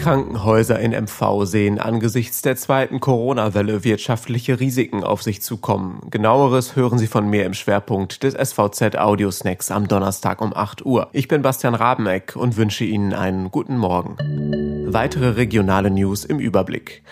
Krankenhäuser in MV sehen angesichts der zweiten Corona-Welle wirtschaftliche Risiken auf sich zukommen. Genaueres hören Sie von mir im Schwerpunkt des SVZ Audiosnacks am Donnerstag um 8 Uhr. Ich bin Bastian Rabeneck und wünsche Ihnen einen guten Morgen. Weitere regionale News im Überblick.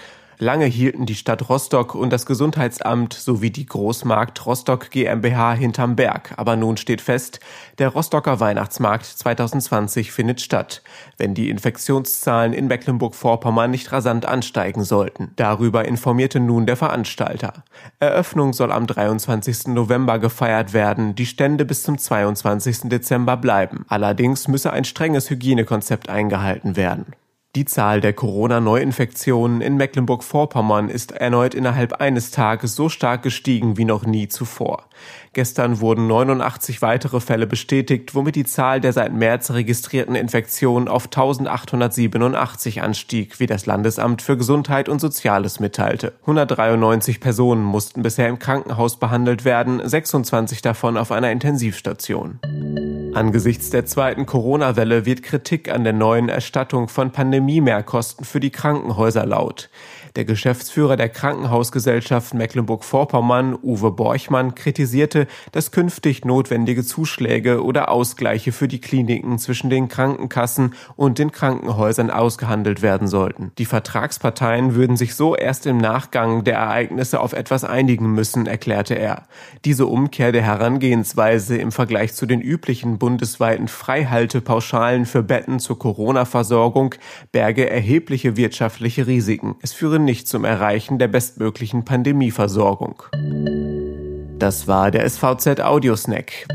Lange hielten die Stadt Rostock und das Gesundheitsamt sowie die Großmarkt Rostock GmbH hinterm Berg. Aber nun steht fest, der Rostocker Weihnachtsmarkt 2020 findet statt, wenn die Infektionszahlen in Mecklenburg-Vorpommern nicht rasant ansteigen sollten. Darüber informierte nun der Veranstalter. Eröffnung soll am 23. November gefeiert werden, die Stände bis zum 22. Dezember bleiben. Allerdings müsse ein strenges Hygienekonzept eingehalten werden. Die Zahl der Corona-Neuinfektionen in Mecklenburg-Vorpommern ist erneut innerhalb eines Tages so stark gestiegen wie noch nie zuvor. Gestern wurden 89 weitere Fälle bestätigt, womit die Zahl der seit März registrierten Infektionen auf 1887 anstieg, wie das Landesamt für Gesundheit und Soziales mitteilte. 193 Personen mussten bisher im Krankenhaus behandelt werden, 26 davon auf einer Intensivstation. Angesichts der zweiten Corona-Welle wird Kritik an der neuen Erstattung von Pandemie-Mehrkosten für die Krankenhäuser laut. Der Geschäftsführer der Krankenhausgesellschaft Mecklenburg-Vorpommern, Uwe Borchmann, kritisierte, dass künftig notwendige Zuschläge oder Ausgleiche für die Kliniken zwischen den Krankenkassen und den Krankenhäusern ausgehandelt werden sollten. Die Vertragsparteien würden sich so erst im Nachgang der Ereignisse auf etwas einigen müssen, erklärte er. Diese Umkehr der Herangehensweise im Vergleich zu den üblichen bundesweiten Freihaltepauschalen für Betten zur Corona-Versorgung berge erhebliche wirtschaftliche Risiken. Es führe nicht zum Erreichen der bestmöglichen Pandemieversorgung. Das war der SVZ Audiosnack.